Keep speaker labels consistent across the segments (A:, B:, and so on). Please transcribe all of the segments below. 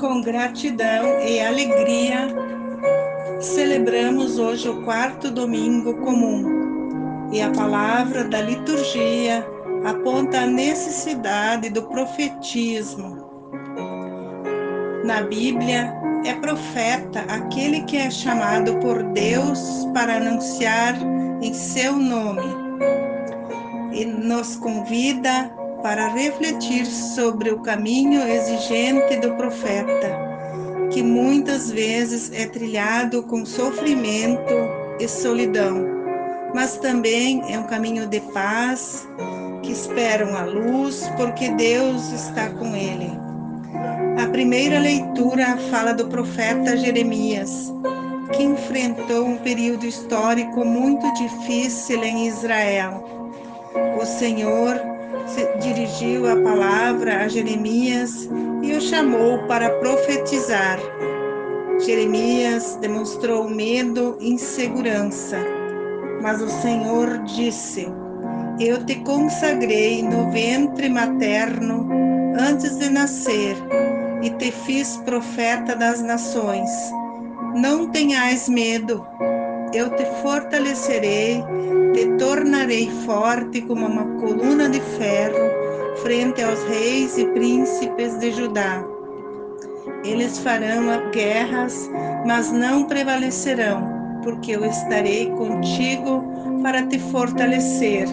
A: gratidão e alegria, celebramos hoje o quarto domingo comum e a palavra da liturgia aponta a necessidade do profetismo. Na Bíblia, é profeta aquele que é chamado por Deus para anunciar em seu nome e nos convida para refletir sobre o caminho exigente do profeta, que muitas vezes é trilhado com sofrimento e solidão, mas também é um caminho de paz que esperam a luz porque Deus está com ele. A primeira leitura fala do profeta Jeremias, que enfrentou um período histórico muito difícil em Israel. O Senhor dirigiu a palavra a Jeremias e o chamou para profetizar. Jeremias demonstrou medo e insegurança, mas o Senhor disse: Eu te consagrei no ventre materno antes de nascer e te fiz profeta das nações. Não tenhais medo, eu te fortalecerei, te tornarei forte como uma coluna de ferro frente aos reis e príncipes de Judá. Eles farão guerras, mas não prevalecerão, porque eu estarei contigo para te fortalecer.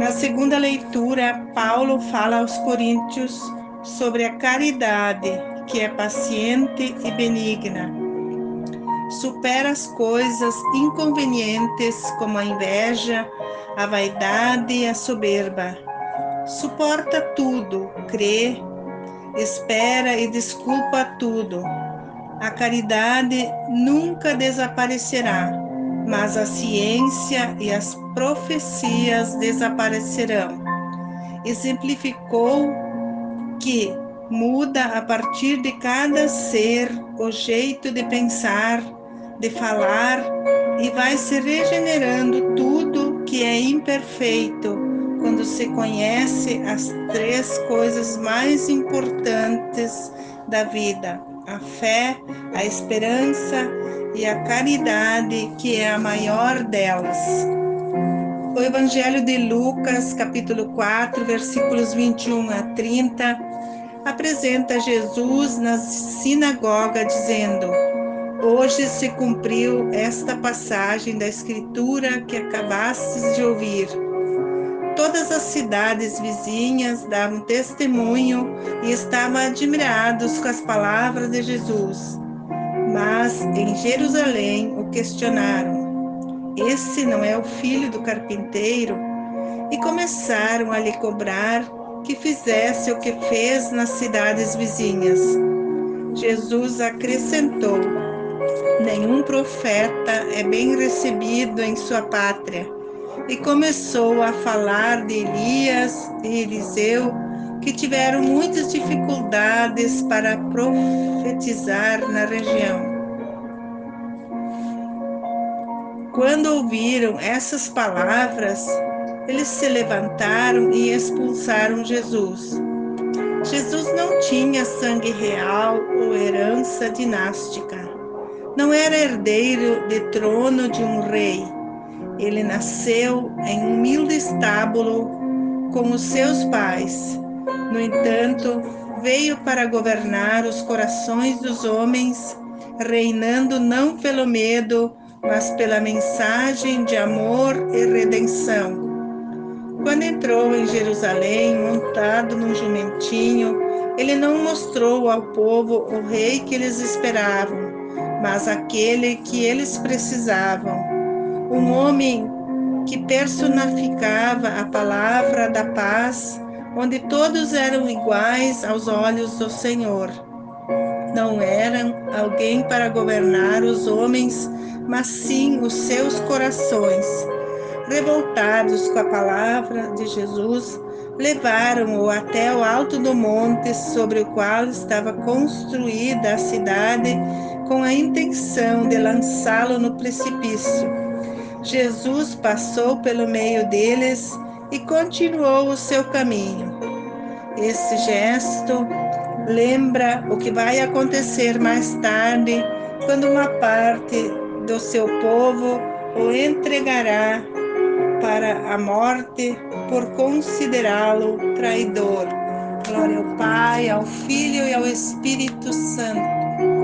A: Na segunda leitura, Paulo fala aos Coríntios sobre a caridade, que é paciente e benigna supera as coisas inconvenientes como a inveja, a vaidade e a soberba. Suporta tudo, crê, espera e desculpa tudo. A caridade nunca desaparecerá, mas a ciência e as profecias desaparecerão. Exemplificou que muda a partir de cada ser o jeito de pensar, de falar e vai se regenerando tudo que é imperfeito quando se conhece as três coisas mais importantes da vida: a fé, a esperança e a caridade, que é a maior delas. O Evangelho de Lucas, capítulo 4, versículos 21 a 30, apresenta Jesus na sinagoga dizendo: Hoje se cumpriu esta passagem da Escritura que acabastes de ouvir. Todas as cidades vizinhas davam testemunho e estavam admirados com as palavras de Jesus. Mas em Jerusalém o questionaram: Esse não é o filho do carpinteiro? E começaram a lhe cobrar que fizesse o que fez nas cidades vizinhas. Jesus acrescentou: Nenhum profeta é bem recebido em sua pátria. E começou a falar de Elias e Eliseu, que tiveram muitas dificuldades para profetizar na região. Quando ouviram essas palavras, eles se levantaram e expulsaram Jesus. Jesus não tinha sangue real ou herança dinástica não era herdeiro de trono de um rei. Ele nasceu em um humilde estábulo com os seus pais. No entanto, veio para governar os corações dos homens, reinando não pelo medo, mas pela mensagem de amor e redenção. Quando entrou em Jerusalém, montado num jumentinho, ele não mostrou ao povo o rei que eles esperavam mas aquele que eles precisavam. Um homem que personificava a palavra da paz, onde todos eram iguais aos olhos do Senhor. Não eram alguém para governar os homens, mas sim os seus corações. Revoltados com a palavra de Jesus, levaram-o até o alto do monte sobre o qual estava construída a cidade com a intenção de lançá-lo no precipício. Jesus passou pelo meio deles e continuou o seu caminho. Esse gesto lembra o que vai acontecer mais tarde, quando uma parte do seu povo o entregará para a morte por considerá-lo traidor. Glória ao Pai, ao Filho e ao Espírito Santo,